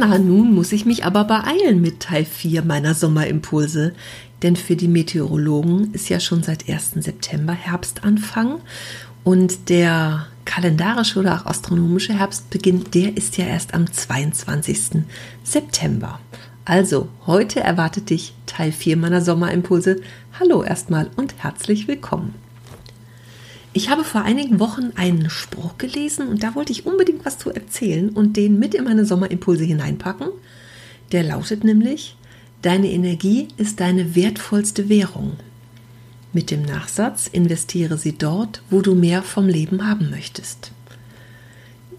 Na, nun muss ich mich aber beeilen mit Teil 4 meiner Sommerimpulse, denn für die Meteorologen ist ja schon seit 1. September Herbstanfang und der kalendarische oder auch astronomische Herbstbeginn, der ist ja erst am 22. September. Also, heute erwartet dich Teil 4 meiner Sommerimpulse. Hallo erstmal und herzlich willkommen. Ich habe vor einigen Wochen einen Spruch gelesen und da wollte ich unbedingt was zu erzählen und den mit in meine Sommerimpulse hineinpacken. Der lautet nämlich, deine Energie ist deine wertvollste Währung. Mit dem Nachsatz, investiere sie dort, wo du mehr vom Leben haben möchtest.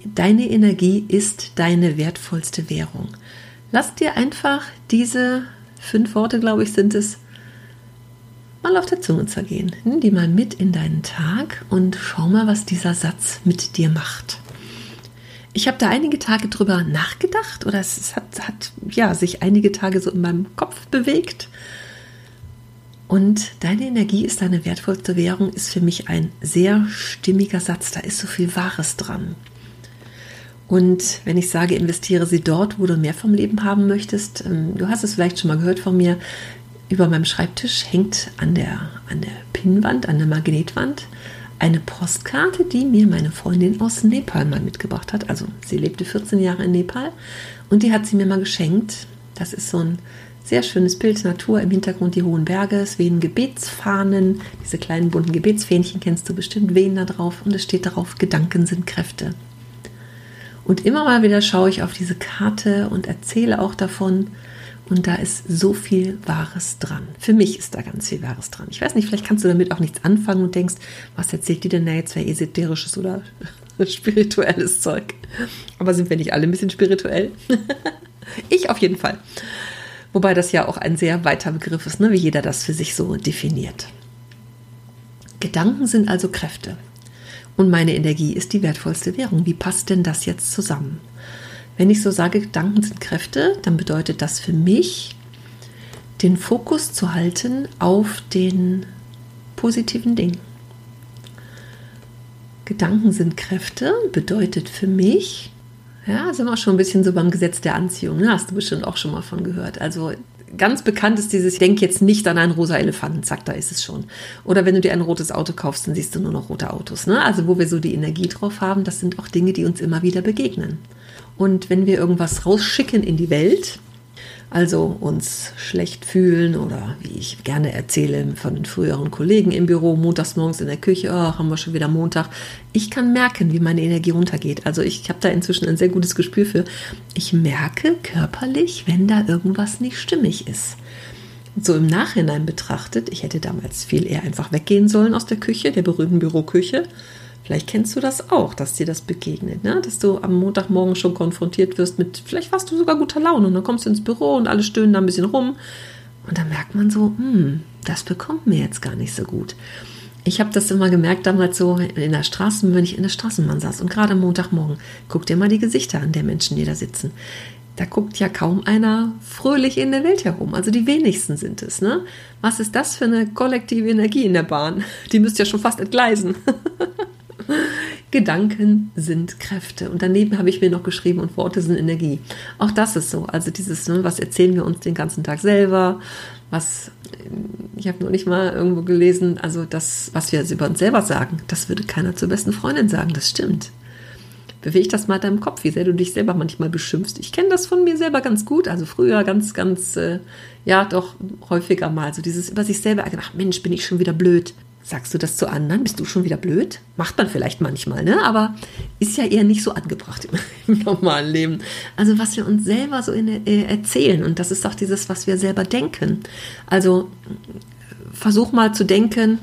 Deine Energie ist deine wertvollste Währung. Lass dir einfach diese fünf Worte, glaube ich, sind es, mal auf der Zunge zergehen. Nimm die mal mit in deinen Tag und schau mal, was dieser Satz mit dir macht. Ich habe da einige Tage drüber nachgedacht oder es hat, hat ja, sich einige Tage so in meinem Kopf bewegt. Und deine Energie ist deine wertvollste Währung, ist für mich ein sehr stimmiger Satz. Da ist so viel Wahres dran. Und wenn ich sage, investiere sie dort, wo du mehr vom Leben haben möchtest, ähm, du hast es vielleicht schon mal gehört von mir, über meinem Schreibtisch hängt an der, an der Pinnwand, an der Magnetwand, eine Postkarte, die mir meine Freundin aus Nepal mal mitgebracht hat. Also sie lebte 14 Jahre in Nepal und die hat sie mir mal geschenkt. Das ist so ein sehr schönes Bild, Natur, im Hintergrund die hohen Berge, es wehen Gebetsfahnen, diese kleinen bunten Gebetsfähnchen kennst du bestimmt, wehen da drauf und es steht darauf, Gedanken sind Kräfte. Und immer mal wieder schaue ich auf diese Karte und erzähle auch davon, und da ist so viel Wahres dran. Für mich ist da ganz viel Wahres dran. Ich weiß nicht, vielleicht kannst du damit auch nichts anfangen und denkst, was erzählt die denn da jetzt für esoterisches oder spirituelles Zeug? Aber sind wir nicht alle ein bisschen spirituell? ich auf jeden Fall. Wobei das ja auch ein sehr weiter Begriff ist, ne? wie jeder das für sich so definiert. Gedanken sind also Kräfte. Und meine Energie ist die wertvollste Währung. Wie passt denn das jetzt zusammen? Wenn ich so sage, Gedanken sind Kräfte, dann bedeutet das für mich, den Fokus zu halten auf den positiven Dingen. Gedanken sind Kräfte bedeutet für mich, ja, sind wir schon ein bisschen so beim Gesetz der Anziehung, ne? hast du bestimmt auch schon mal von gehört. Also ganz bekannt ist dieses, ich denke jetzt nicht an einen rosa Elefanten, zack, da ist es schon. Oder wenn du dir ein rotes Auto kaufst, dann siehst du nur noch rote Autos. Ne? Also wo wir so die Energie drauf haben, das sind auch Dinge, die uns immer wieder begegnen. Und wenn wir irgendwas rausschicken in die Welt, also uns schlecht fühlen oder wie ich gerne erzähle von den früheren Kollegen im Büro, montags morgens in der Küche, oh, haben wir schon wieder Montag. Ich kann merken, wie meine Energie runtergeht. Also ich habe da inzwischen ein sehr gutes Gespür für. Ich merke körperlich, wenn da irgendwas nicht stimmig ist. So im Nachhinein betrachtet, ich hätte damals viel eher einfach weggehen sollen aus der Küche, der berühmten Büroküche Vielleicht kennst du das auch, dass dir das begegnet, ne? dass du am Montagmorgen schon konfrontiert wirst mit, vielleicht warst du sogar guter Laune und dann kommst du ins Büro und alle stöhnen da ein bisschen rum und dann merkt man so, hm, das bekommt mir jetzt gar nicht so gut. Ich habe das immer gemerkt damals so in der Straße, wenn ich in der Straßenbahn saß und gerade am Montagmorgen, guck dir mal die Gesichter an der Menschen, die da sitzen. Da guckt ja kaum einer fröhlich in der Welt herum. Also die wenigsten sind es. Ne? Was ist das für eine kollektive Energie in der Bahn? Die müsst ja schon fast entgleisen. Gedanken sind Kräfte. Und daneben habe ich mir noch geschrieben, und Worte sind Energie. Auch das ist so. Also dieses, ne, was erzählen wir uns den ganzen Tag selber? Was, ich habe noch nicht mal irgendwo gelesen, also das, was wir über uns selber sagen, das würde keiner zur besten Freundin sagen. Das stimmt. Beweg das mal in deinem Kopf, wie sehr du dich selber manchmal beschimpfst. Ich kenne das von mir selber ganz gut. Also früher ganz, ganz, äh, ja, doch häufiger mal. So dieses über sich selber, ach Mensch, bin ich schon wieder blöd. Sagst du das zu anderen? Bist du schon wieder blöd? Macht man vielleicht manchmal, ne? Aber ist ja eher nicht so angebracht im, normalen Leben. Also was wir uns selber so in, äh, erzählen und das ist auch dieses, was wir selber denken. Also versuch mal zu denken,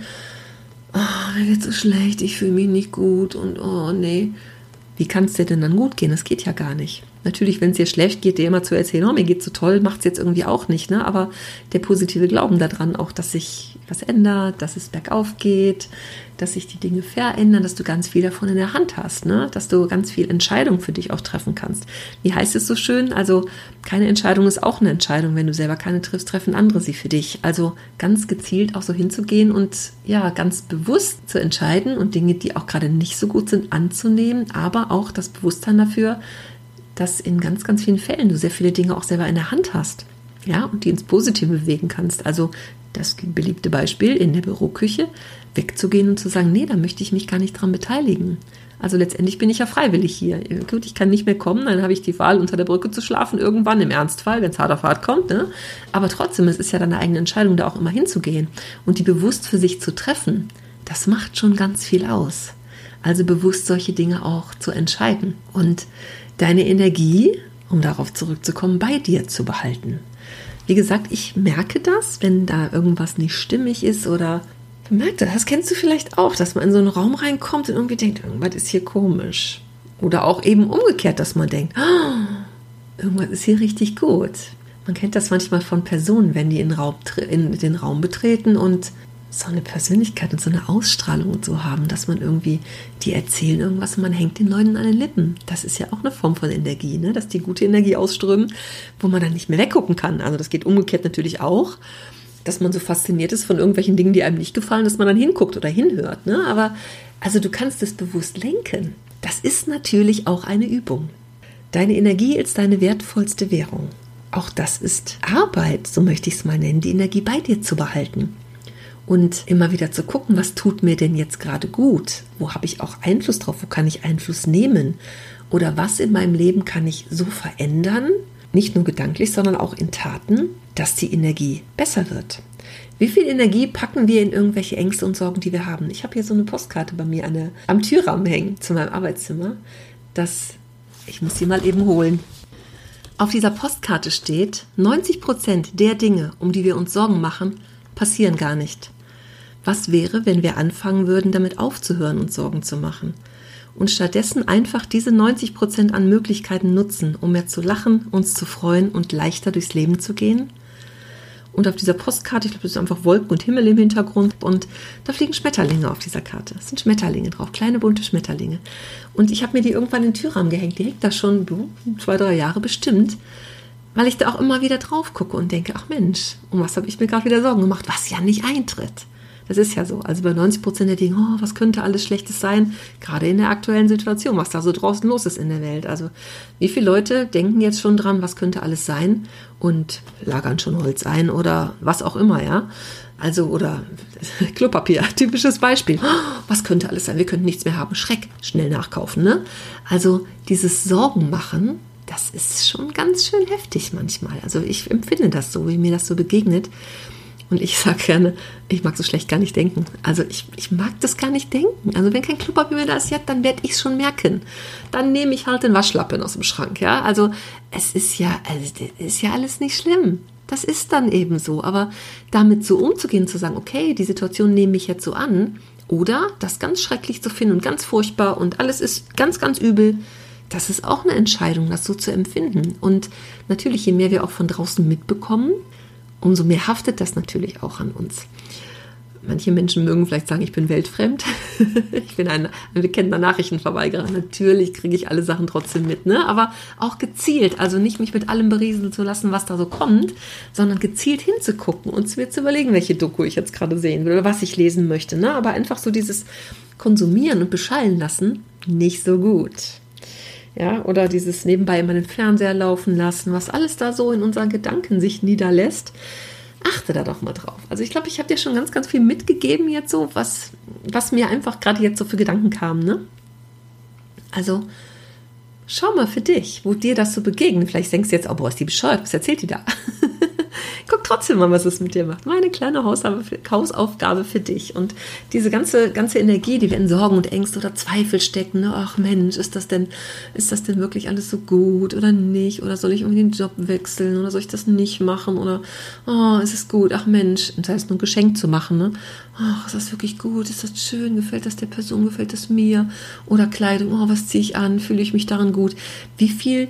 oh, mir geht so schlecht, ich fühle mich nicht gut und oh nee. Wie kann es dir denn dann gut gehen? Das geht ja gar nicht. Natürlich, wenn es dir schlecht geht, dir immer zu erzählen, oh, mir geht's so toll, macht's jetzt irgendwie auch nicht, ne? Aber der positive Glauben daran, auch, dass sich was ändert, dass es bergauf geht, dass sich die Dinge verändern, dass du ganz viel davon in der Hand hast, ne? dass du ganz viel Entscheidung für dich auch treffen kannst. Wie heißt es so schön? Also keine Entscheidung ist auch eine Entscheidung. Wenn du selber keine triffst, treffen andere sie für dich. Also ganz gezielt auch so hinzugehen und ja, ganz bewusst zu entscheiden und Dinge, die auch gerade nicht so gut sind, anzunehmen, aber auch das Bewusstsein dafür, dass in ganz, ganz vielen Fällen du sehr viele Dinge auch selber in der Hand hast. Ja, und die ins Positive bewegen kannst. Also das beliebte Beispiel in der Büroküche, wegzugehen und zu sagen, nee, da möchte ich mich gar nicht dran beteiligen. Also letztendlich bin ich ja freiwillig hier. Gut, ich kann nicht mehr kommen, dann habe ich die Wahl, unter der Brücke zu schlafen, irgendwann im Ernstfall, wenn es hart auf hart kommt. Ne? Aber trotzdem, es ist ja deine eigene Entscheidung, da auch immer hinzugehen. Und die bewusst für sich zu treffen, das macht schon ganz viel aus. Also bewusst solche Dinge auch zu entscheiden. Und deine Energie, um darauf zurückzukommen, bei dir zu behalten. Wie gesagt, ich merke das, wenn da irgendwas nicht stimmig ist oder merkt das, das kennst du vielleicht auch, dass man in so einen Raum reinkommt und irgendwie denkt, irgendwas ist hier komisch. Oder auch eben umgekehrt, dass man denkt, oh, irgendwas ist hier richtig gut. Man kennt das manchmal von Personen, wenn die in, Raum, in den Raum betreten und so eine Persönlichkeit und so eine Ausstrahlung und so haben, dass man irgendwie, die erzählen irgendwas und man hängt den Leuten an den Lippen. Das ist ja auch eine Form von Energie, ne? dass die gute Energie ausströmen, wo man dann nicht mehr weggucken kann. Also das geht umgekehrt natürlich auch, dass man so fasziniert ist von irgendwelchen Dingen, die einem nicht gefallen, dass man dann hinguckt oder hinhört. Ne? Aber also du kannst es bewusst lenken. Das ist natürlich auch eine Übung. Deine Energie ist deine wertvollste Währung. Auch das ist Arbeit, so möchte ich es mal nennen, die Energie bei dir zu behalten und immer wieder zu gucken, was tut mir denn jetzt gerade gut? Wo habe ich auch Einfluss drauf? Wo kann ich Einfluss nehmen? Oder was in meinem Leben kann ich so verändern, nicht nur gedanklich, sondern auch in Taten, dass die Energie besser wird? Wie viel Energie packen wir in irgendwelche Ängste und Sorgen, die wir haben? Ich habe hier so eine Postkarte bei mir eine, am Türrahmen hängen zu meinem Arbeitszimmer. Das, ich muss sie mal eben holen. Auf dieser Postkarte steht, 90 Prozent der Dinge, um die wir uns Sorgen machen, passieren gar nicht. Was wäre, wenn wir anfangen würden, damit aufzuhören, uns Sorgen zu machen? Und stattdessen einfach diese 90 Prozent an Möglichkeiten nutzen, um mehr zu lachen, uns zu freuen und leichter durchs Leben zu gehen? Und auf dieser Postkarte, ich glaube, das sind einfach Wolken und Himmel im Hintergrund und da fliegen Schmetterlinge auf dieser Karte. Es sind Schmetterlinge drauf, kleine bunte Schmetterlinge. Und ich habe mir die irgendwann in den Türrahmen gehängt. Die hängt da schon zwei, drei Jahre bestimmt, weil ich da auch immer wieder drauf gucke und denke, ach Mensch, um was habe ich mir gerade wieder Sorgen gemacht, was ja nicht eintritt. Das ist ja so. Also bei 90 Prozent der Dinge, oh, was könnte alles Schlechtes sein? Gerade in der aktuellen Situation, was da so draußen los ist in der Welt. Also wie viele Leute denken jetzt schon dran, was könnte alles sein und lagern schon Holz ein oder was auch immer, ja? Also, oder Klopapier, typisches Beispiel. Oh, was könnte alles sein? Wir könnten nichts mehr haben. Schreck, schnell nachkaufen, ne? Also, dieses Sorgen machen, das ist schon ganz schön heftig manchmal. Also, ich empfinde das so, wie mir das so begegnet. Und ich sage gerne, ich mag so schlecht gar nicht denken. Also ich, ich mag das gar nicht denken. Also wenn kein Klopapier mehr da ist, ja, dann werde ich es schon merken. Dann nehme ich halt den Waschlappen aus dem Schrank, ja. Also es ist ja, also, ist ja alles nicht schlimm. Das ist dann eben so. Aber damit so umzugehen, zu sagen, okay, die Situation nehme ich jetzt so an, oder das ganz schrecklich zu finden und ganz furchtbar und alles ist ganz, ganz übel, das ist auch eine Entscheidung, das so zu empfinden. Und natürlich, je mehr wir auch von draußen mitbekommen, umso mehr haftet das natürlich auch an uns. Manche Menschen mögen vielleicht sagen, ich bin weltfremd. ich bin ein, ein bekennender Nachrichtenverweigerer. Natürlich kriege ich alle Sachen trotzdem mit, ne? Aber auch gezielt, also nicht mich mit allem berieseln zu lassen, was da so kommt, sondern gezielt hinzugucken und mir zu überlegen, welche Doku ich jetzt gerade sehen will oder was ich lesen möchte, ne? Aber einfach so dieses Konsumieren und beschallen lassen, nicht so gut ja, oder dieses nebenbei immer den Fernseher laufen lassen, was alles da so in unseren Gedanken sich niederlässt. Achte da doch mal drauf. Also ich glaube, ich habe dir schon ganz, ganz viel mitgegeben jetzt so, was, was mir einfach gerade jetzt so für Gedanken kamen, ne? Also schau mal für dich, wo dir das so begegnet. Vielleicht denkst du jetzt, oh, boah, ist die bescheuert, was erzählt die da? trotzdem mal, was es mit dir macht. Meine kleine Hausaufgabe für dich. Und diese ganze, ganze Energie, die wir in Sorgen und Ängste oder Zweifel stecken, ne? ach Mensch, ist das denn, ist das denn wirklich alles so gut oder nicht? Oder soll ich irgendwie den Job wechseln oder soll ich das nicht machen? Oder oh, ist es gut? Ach Mensch, das heißt nur ein Geschenk zu machen, ne? Ach, ist das wirklich gut? Ist das schön? Gefällt das der Person? Gefällt das mir? Oder Kleidung, oh, was ziehe ich an? Fühle ich mich daran gut? Wie viel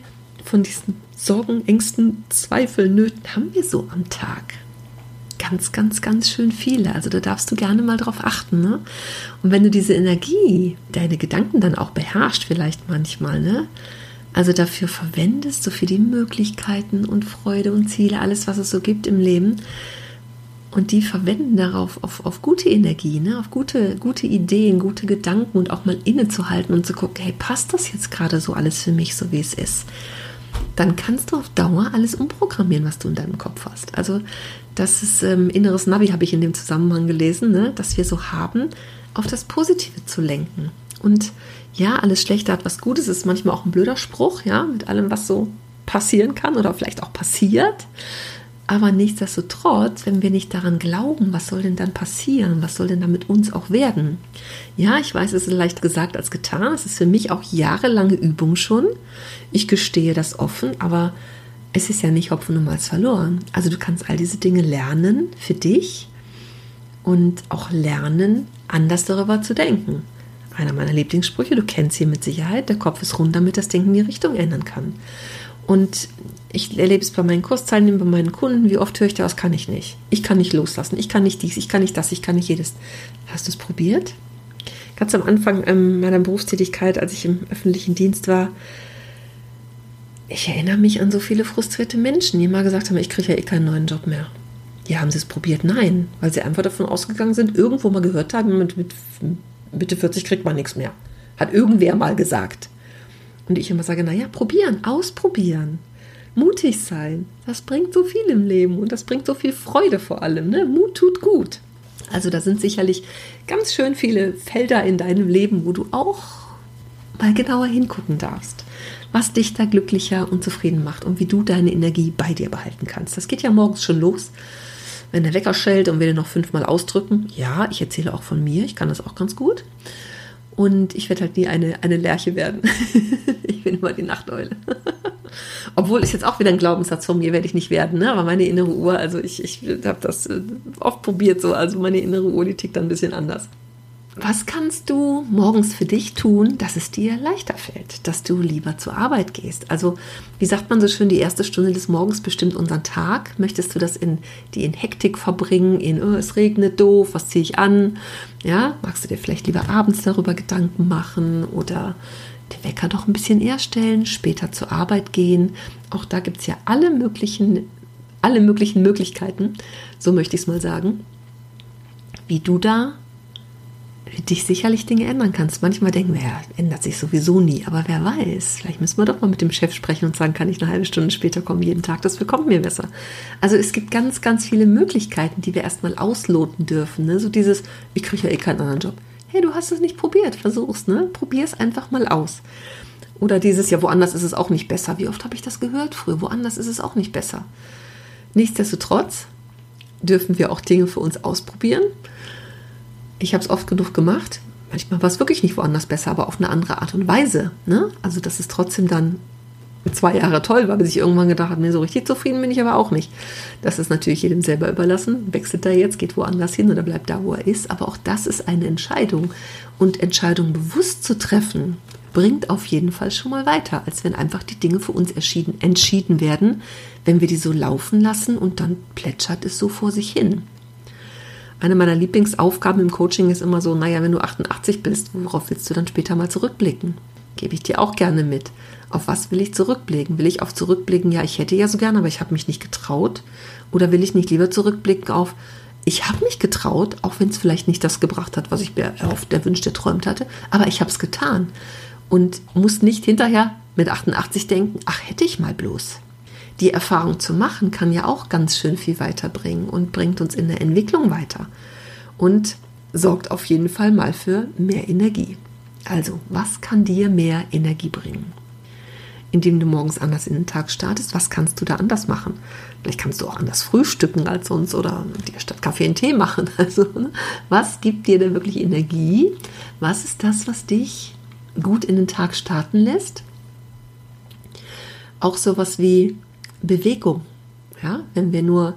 von diesen Sorgen, Ängsten, Zweifeln, Nöten haben wir so am Tag? Ganz, ganz, ganz schön viele. Also da darfst du gerne mal drauf achten. Ne? Und wenn du diese Energie, deine Gedanken dann auch beherrscht, vielleicht manchmal, ne? Also dafür verwendest, so für die Möglichkeiten und Freude und Ziele, alles, was es so gibt im Leben, und die verwenden darauf auf, auf gute Energie, ne? auf gute, gute Ideen, gute Gedanken und auch mal innezuhalten und zu gucken, hey, passt das jetzt gerade so alles für mich, so wie es ist? Dann kannst du auf Dauer alles umprogrammieren, was du in deinem Kopf hast. Also das ist ähm, inneres Navi, habe ich in dem Zusammenhang gelesen, ne? dass wir so haben, auf das Positive zu lenken. Und ja, alles Schlechte hat was Gutes, ist manchmal auch ein blöder Spruch, ja, mit allem, was so passieren kann oder vielleicht auch passiert. Aber nichtsdestotrotz, wenn wir nicht daran glauben, was soll denn dann passieren? Was soll denn da mit uns auch werden? Ja, ich weiß, es ist leicht gesagt als getan. Es ist für mich auch jahrelange Übung schon. Ich gestehe das offen, aber es ist ja nicht Hopfen und Malz verloren. Also du kannst all diese Dinge lernen für dich und auch lernen, anders darüber zu denken. Einer meiner Lieblingssprüche, du kennst sie mit Sicherheit, der Kopf ist rund, damit das Denken die Richtung ändern kann. Und ich erlebe es bei meinen Kursteilnehmern, bei meinen Kunden, wie oft höre ich das kann ich nicht. Ich kann nicht loslassen, ich kann nicht dies, ich kann nicht das, ich kann nicht jedes. Hast du es probiert? Ganz am Anfang ähm, meiner Berufstätigkeit, als ich im öffentlichen Dienst war, ich erinnere mich an so viele frustrierte Menschen, die mal gesagt haben, ich kriege ja eh keinen neuen Job mehr. Ja, haben sie es probiert? Nein, weil sie einfach davon ausgegangen sind, irgendwo mal gehört haben, mit, mit Mitte 40 kriegt man nichts mehr. Hat irgendwer mal gesagt. Und ich immer sage, naja, probieren, ausprobieren mutig sein. Das bringt so viel im Leben und das bringt so viel Freude vor allem. Ne? Mut tut gut. Also da sind sicherlich ganz schön viele Felder in deinem Leben, wo du auch mal genauer hingucken darfst, was dich da glücklicher und zufrieden macht und wie du deine Energie bei dir behalten kannst. Das geht ja morgens schon los. Wenn der Wecker schellt und wir den noch fünfmal ausdrücken, ja, ich erzähle auch von mir, ich kann das auch ganz gut. Und ich werde halt nie eine, eine Lerche werden. ich bin immer die Nachteule. Obwohl ist jetzt auch wieder ein Glaubenssatz von mir, werde ich nicht werden, ne? aber meine innere Uhr, also ich, ich habe das äh, oft probiert so, also meine innere Uhr, die tickt dann ein bisschen anders. Was kannst du morgens für dich tun, dass es dir leichter fällt, dass du lieber zur Arbeit gehst? Also, wie sagt man so schön, die erste Stunde des Morgens bestimmt unseren Tag. Möchtest du das in die in Hektik verbringen, in oh, es regnet doof, was ziehe ich an? Ja, magst du dir vielleicht lieber abends darüber Gedanken machen oder den Wecker doch ein bisschen eher stellen, später zur Arbeit gehen? Auch da gibt es ja alle möglichen, alle möglichen Möglichkeiten, so möchte ich es mal sagen, wie du da dich sicherlich Dinge ändern kannst. Manchmal denken wir, ja, ändert sich sowieso nie, aber wer weiß, vielleicht müssen wir doch mal mit dem Chef sprechen und sagen, kann ich eine halbe Stunde später kommen, jeden Tag, das bekommt mir besser. Also es gibt ganz, ganz viele Möglichkeiten, die wir erstmal ausloten dürfen. Ne? So dieses, ich kriege ja eh keinen anderen Job. Hey, du hast es nicht probiert, versuch's, ne? Es einfach mal aus. Oder dieses, ja, woanders ist es auch nicht besser. Wie oft habe ich das gehört früher? Woanders ist es auch nicht besser. Nichtsdestotrotz dürfen wir auch Dinge für uns ausprobieren ich habe es oft genug gemacht. Manchmal war es wirklich nicht woanders besser, aber auf eine andere Art und Weise. Ne? Also das ist trotzdem dann zwei Jahre toll war, bis ich irgendwann gedacht habe, nee, so richtig zufrieden bin ich aber auch nicht. Das ist natürlich jedem selber überlassen. Wechselt er jetzt, geht woanders hin oder bleibt da, wo er ist. Aber auch das ist eine Entscheidung. Und Entscheidungen bewusst zu treffen, bringt auf jeden Fall schon mal weiter, als wenn einfach die Dinge für uns entschieden werden, wenn wir die so laufen lassen und dann plätschert es so vor sich hin eine meiner Lieblingsaufgaben im Coaching ist immer so, naja, wenn du 88 bist, worauf willst du dann später mal zurückblicken? Gebe ich dir auch gerne mit. Auf was will ich zurückblicken? Will ich auf zurückblicken, ja, ich hätte ja so gerne, aber ich habe mich nicht getraut? Oder will ich nicht lieber zurückblicken auf, ich habe mich getraut, auch wenn es vielleicht nicht das gebracht hat, was ich mir erhofft, erwünscht, erträumt hatte, aber ich habe es getan. Und muss nicht hinterher mit 88 denken, ach, hätte ich mal bloß die Erfahrung zu machen, kann ja auch ganz schön viel weiterbringen und bringt uns in der Entwicklung weiter und sorgt auf jeden Fall mal für mehr Energie. Also, was kann dir mehr Energie bringen? Indem du morgens anders in den Tag startest, was kannst du da anders machen? Vielleicht kannst du auch anders frühstücken als sonst oder dir statt Kaffee einen Tee machen. Also, ne? was gibt dir denn wirklich Energie? Was ist das, was dich gut in den Tag starten lässt? Auch sowas wie Bewegung. Ja, wenn wir nur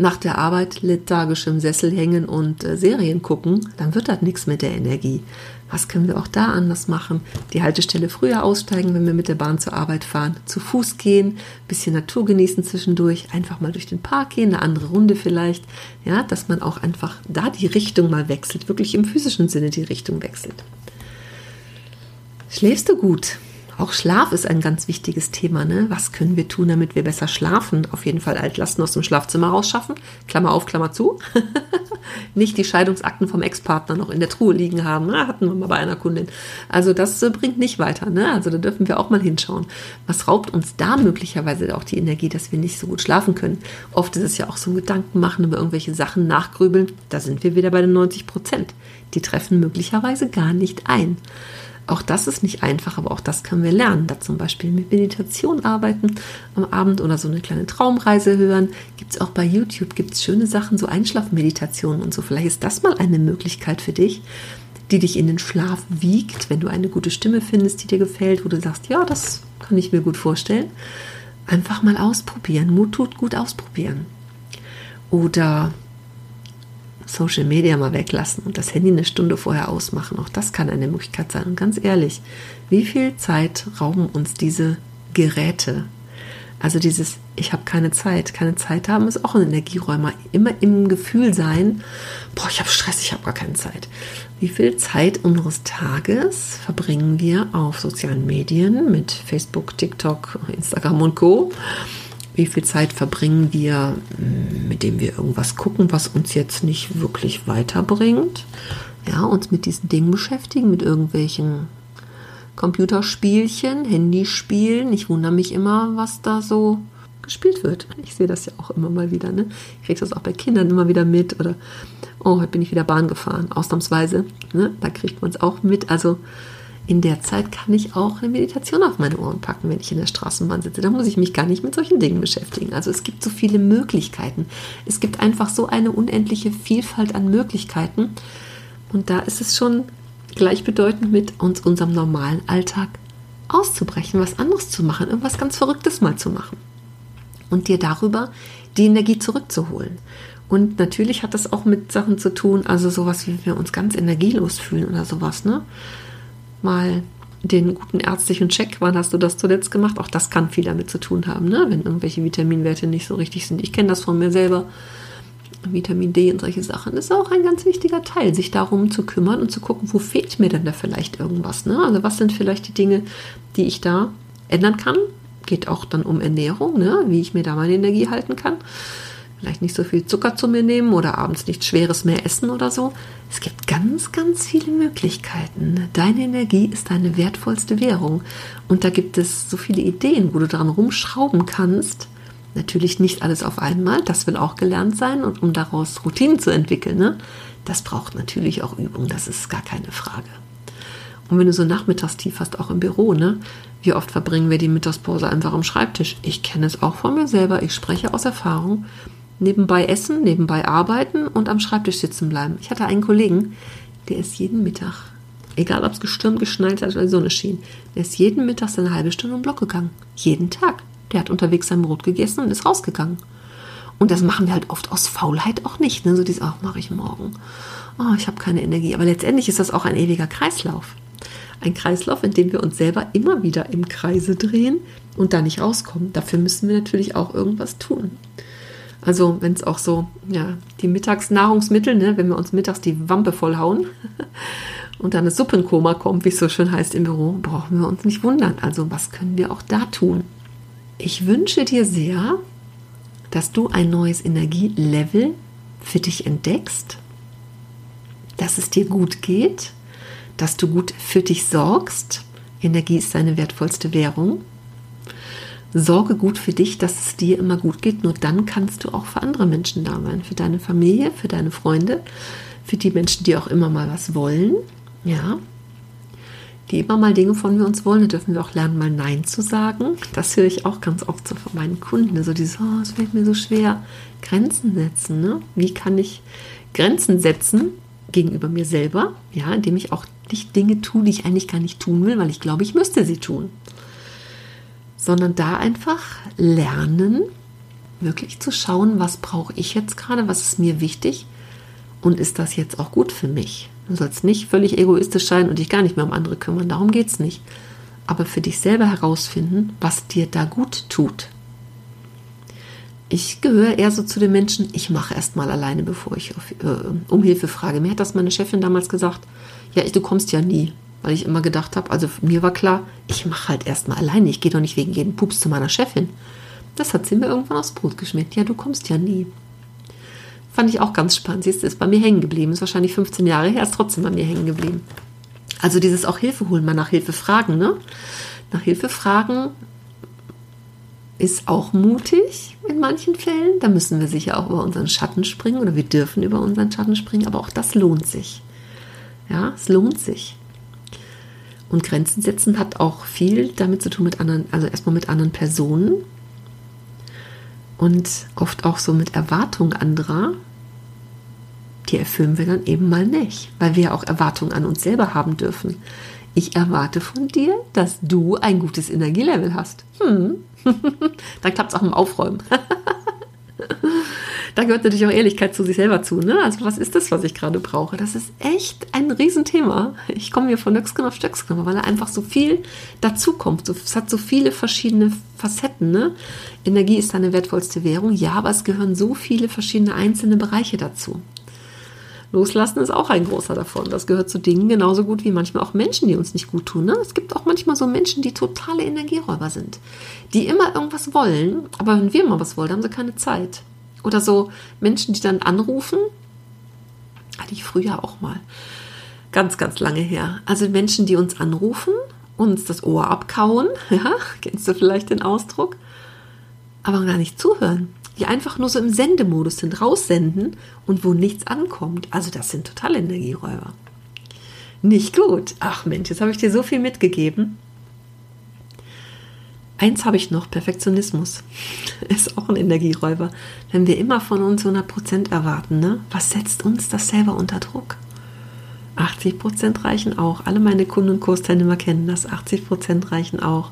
nach der Arbeit lethargisch im Sessel hängen und äh, Serien gucken, dann wird das nichts mit der Energie. Was können wir auch da anders machen? Die Haltestelle früher aussteigen, wenn wir mit der Bahn zur Arbeit fahren, zu Fuß gehen, bisschen Natur genießen zwischendurch, einfach mal durch den Park gehen, eine andere Runde vielleicht. Ja, dass man auch einfach da die Richtung mal wechselt, wirklich im physischen Sinne die Richtung wechselt. Schläfst du gut? Auch Schlaf ist ein ganz wichtiges Thema. Ne? Was können wir tun, damit wir besser schlafen? Auf jeden Fall Altlasten aus dem Schlafzimmer rausschaffen. Klammer auf, Klammer zu. Nicht die Scheidungsakten vom Ex-Partner noch in der Truhe liegen haben. Ne? Hatten wir mal bei einer Kundin. Also das äh, bringt nicht weiter. Ne? Also da dürfen wir auch mal hinschauen. Was raubt uns da möglicherweise auch die Energie, dass wir nicht so gut schlafen können? Oft ist es ja auch so ein Gedanken machen über irgendwelche Sachen nachgrübeln. Da sind wir wieder bei den 90 Prozent. Die treffen möglicherweise gar nicht ein. Auch das ist nicht einfach, aber auch das können wir lernen. Da zum Beispiel mit Meditation arbeiten am Abend oder so eine kleine Traumreise hören. Gibt es auch bei YouTube, gibt es schöne Sachen, so Einschlafmeditationen und so. Vielleicht ist das mal eine Möglichkeit für dich, die dich in den Schlaf wiegt, wenn du eine gute Stimme findest, die dir gefällt, wo du sagst, ja, das kann ich mir gut vorstellen. Einfach mal ausprobieren. Mut tut gut ausprobieren. Oder Social Media mal weglassen und das Handy eine Stunde vorher ausmachen. Auch das kann eine Möglichkeit sein. Und ganz ehrlich, wie viel Zeit rauben uns diese Geräte? Also dieses, ich habe keine Zeit. Keine Zeit haben ist auch ein Energieräumer. Immer im Gefühl sein, boah, ich habe Stress, ich habe gar keine Zeit. Wie viel Zeit unseres Tages verbringen wir auf sozialen Medien mit Facebook, TikTok, Instagram und Co wie viel Zeit verbringen wir, mm, mit dem wir irgendwas gucken, was uns jetzt nicht wirklich weiterbringt. Ja, uns mit diesen Dingen beschäftigen, mit irgendwelchen Computerspielchen, Handyspielen. Ich wundere mich immer, was da so gespielt wird. Ich sehe das ja auch immer mal wieder. Ne? Ich kriege das auch bei Kindern immer wieder mit. Oder, oh, heute bin ich wieder Bahn gefahren, ausnahmsweise. Ne? Da kriegt man es auch mit. Also in der Zeit kann ich auch eine Meditation auf meine Ohren packen, wenn ich in der Straßenbahn sitze. Da muss ich mich gar nicht mit solchen Dingen beschäftigen. Also es gibt so viele Möglichkeiten. Es gibt einfach so eine unendliche Vielfalt an Möglichkeiten. Und da ist es schon gleichbedeutend mit uns unserem normalen Alltag auszubrechen, was anderes zu machen, irgendwas ganz Verrücktes mal zu machen. Und dir darüber die Energie zurückzuholen. Und natürlich hat das auch mit Sachen zu tun, also sowas wie wir uns ganz energielos fühlen oder sowas, ne? Mal den guten ärztlichen Check, wann hast du das zuletzt gemacht? Auch das kann viel damit zu tun haben, ne? wenn irgendwelche Vitaminwerte nicht so richtig sind. Ich kenne das von mir selber. Vitamin D und solche Sachen ist auch ein ganz wichtiger Teil, sich darum zu kümmern und zu gucken, wo fehlt mir denn da vielleicht irgendwas. Ne? Also was sind vielleicht die Dinge, die ich da ändern kann? Geht auch dann um Ernährung, ne? wie ich mir da meine Energie halten kann vielleicht nicht so viel Zucker zu mir nehmen oder abends nichts Schweres mehr essen oder so. Es gibt ganz, ganz viele Möglichkeiten. Deine Energie ist deine wertvollste Währung. Und da gibt es so viele Ideen, wo du dran rumschrauben kannst. Natürlich nicht alles auf einmal, das will auch gelernt sein und um daraus Routinen zu entwickeln, ne? das braucht natürlich auch Übung, das ist gar keine Frage. Und wenn du so Nachmittagstief hast, auch im Büro, ne? Wie oft verbringen wir die Mittagspause einfach am Schreibtisch? Ich kenne es auch von mir selber, ich spreche aus Erfahrung nebenbei essen, nebenbei arbeiten und am Schreibtisch sitzen bleiben. Ich hatte einen Kollegen, der ist jeden Mittag, egal ob es gestürmt, geschneit hat oder die Sonne schien, der ist jeden Mittag seine halbe Stunde um Block gegangen. Jeden Tag. Der hat unterwegs sein Brot gegessen und ist rausgegangen. Und das machen wir halt oft aus Faulheit auch nicht. Ne? So dieses, ach, mache ich morgen. Oh, ich habe keine Energie. Aber letztendlich ist das auch ein ewiger Kreislauf. Ein Kreislauf, in dem wir uns selber immer wieder im Kreise drehen und da nicht rauskommen. Dafür müssen wir natürlich auch irgendwas tun. Also wenn es auch so, ja, die Mittagsnahrungsmittel, ne, wenn wir uns mittags die Wampe vollhauen und dann eine Suppenkoma kommt, wie es so schön heißt im Büro, brauchen wir uns nicht wundern. Also was können wir auch da tun? Ich wünsche dir sehr, dass du ein neues Energielevel für dich entdeckst, dass es dir gut geht, dass du gut für dich sorgst. Energie ist deine wertvollste Währung sorge gut für dich, dass es dir immer gut geht. Nur dann kannst du auch für andere Menschen da sein. Für deine Familie, für deine Freunde, für die Menschen, die auch immer mal was wollen. Ja. Die immer mal Dinge von uns wollen. Da dürfen wir auch lernen, mal Nein zu sagen. Das höre ich auch ganz oft so von meinen Kunden. So dieses, oh, es fällt mir so schwer. Grenzen setzen. Ne? Wie kann ich Grenzen setzen gegenüber mir selber? Ja, indem ich auch nicht Dinge tue, die ich eigentlich gar nicht tun will, weil ich glaube, ich müsste sie tun sondern da einfach lernen, wirklich zu schauen, was brauche ich jetzt gerade, was ist mir wichtig und ist das jetzt auch gut für mich. Du sollst nicht völlig egoistisch sein und dich gar nicht mehr um andere kümmern, darum geht es nicht. Aber für dich selber herausfinden, was dir da gut tut. Ich gehöre eher so zu den Menschen, ich mache erst mal alleine, bevor ich auf, äh, um Hilfe frage. Mir hat das meine Chefin damals gesagt, ja, du kommst ja nie. Weil ich immer gedacht habe, also mir war klar, ich mache halt erst mal alleine. Ich gehe doch nicht wegen jedem Pups zu meiner Chefin. Das hat sie mir irgendwann aufs Brot geschmiert. Ja, du kommst ja nie. Fand ich auch ganz spannend. Sie ist, ist bei mir hängen geblieben. Ist wahrscheinlich 15 Jahre her, ist trotzdem bei mir hängen geblieben. Also dieses auch Hilfe holen, mal nach Hilfe fragen, ne? Nach Hilfe fragen ist auch mutig in manchen Fällen. Da müssen wir sicher auch über unseren Schatten springen oder wir dürfen über unseren Schatten springen, aber auch das lohnt sich. Ja, es lohnt sich. Und Grenzen setzen hat auch viel damit zu tun mit anderen, also erstmal mit anderen Personen und oft auch so mit Erwartungen anderer. Die erfüllen wir dann eben mal nicht, weil wir auch Erwartungen an uns selber haben dürfen. Ich erwarte von dir, dass du ein gutes Energielevel hast. Hm. dann klappt es auch im Aufräumen. da gehört natürlich auch Ehrlichkeit zu sich selber zu. Ne? Also was ist das, was ich gerade brauche? Das ist echt ein Riesenthema. Ich komme hier von Nöcksken auf Stöcksken, weil da einfach so viel dazukommt. Es hat so viele verschiedene Facetten. Ne? Energie ist deine wertvollste Währung, ja, aber es gehören so viele verschiedene einzelne Bereiche dazu. Loslassen ist auch ein großer davon. Das gehört zu Dingen genauso gut wie manchmal auch Menschen, die uns nicht gut tun. Ne? Es gibt auch manchmal so Menschen, die totale Energieräuber sind, die immer irgendwas wollen, aber wenn wir mal was wollen, haben sie keine Zeit. Oder so Menschen, die dann anrufen, hatte ich früher auch mal. Ganz, ganz lange her. Also Menschen, die uns anrufen, uns das Ohr abkauen, ja, kennst du vielleicht den Ausdruck, aber gar nicht zuhören. Die einfach nur so im Sendemodus sind, raussenden und wo nichts ankommt. Also das sind totale Energieräuber. Nicht gut. Ach Mensch, jetzt habe ich dir so viel mitgegeben. Eins habe ich noch, Perfektionismus. Ist auch ein Energieräuber. Wenn wir immer von uns 100% erwarten, ne? was setzt uns das selber unter Druck? 80% reichen auch. Alle meine Kunden und Kursteilnehmer kennen das. 80% reichen auch.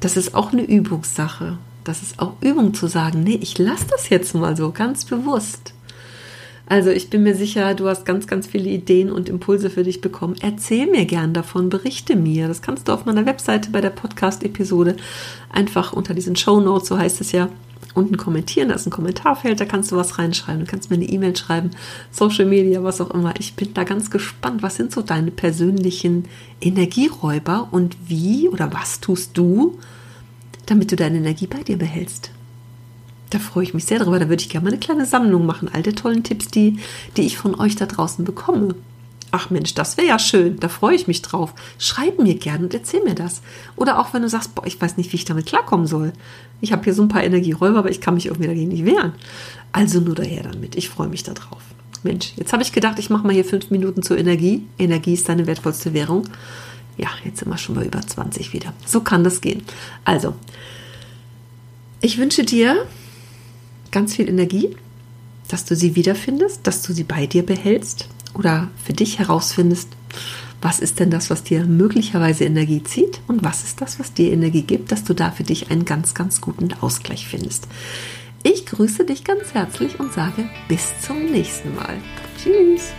Das ist auch eine Übungssache. Das ist auch Übung zu sagen, nee, ich lasse das jetzt mal so ganz bewusst. Also ich bin mir sicher, du hast ganz, ganz viele Ideen und Impulse für dich bekommen. Erzähl mir gern davon, berichte mir. Das kannst du auf meiner Webseite bei der Podcast-Episode einfach unter diesen Show Notes, so heißt es ja, unten kommentieren. Da ist ein Kommentarfeld, da kannst du was reinschreiben. Du kannst mir eine E-Mail schreiben, Social Media, was auch immer. Ich bin da ganz gespannt. Was sind so deine persönlichen Energieräuber und wie oder was tust du, damit du deine Energie bei dir behältst? Da freue ich mich sehr drüber. Da würde ich gerne mal eine kleine Sammlung machen. All die tollen Tipps, die, die ich von euch da draußen bekomme. Ach Mensch, das wäre ja schön. Da freue ich mich drauf. Schreib mir gerne und erzähl mir das. Oder auch wenn du sagst, boah, ich weiß nicht, wie ich damit klarkommen soll. Ich habe hier so ein paar Energieräume, aber ich kann mich irgendwie dagegen nicht wehren. Also nur daher damit. Ich freue mich darauf. Mensch, jetzt habe ich gedacht, ich mache mal hier fünf Minuten zur Energie. Energie ist deine wertvollste Währung. Ja, jetzt sind wir schon bei über 20 wieder. So kann das gehen. Also, ich wünsche dir ganz viel Energie, dass du sie wiederfindest, dass du sie bei dir behältst oder für dich herausfindest, was ist denn das, was dir möglicherweise Energie zieht und was ist das, was dir Energie gibt, dass du da für dich einen ganz, ganz guten Ausgleich findest. Ich grüße dich ganz herzlich und sage bis zum nächsten Mal. Tschüss.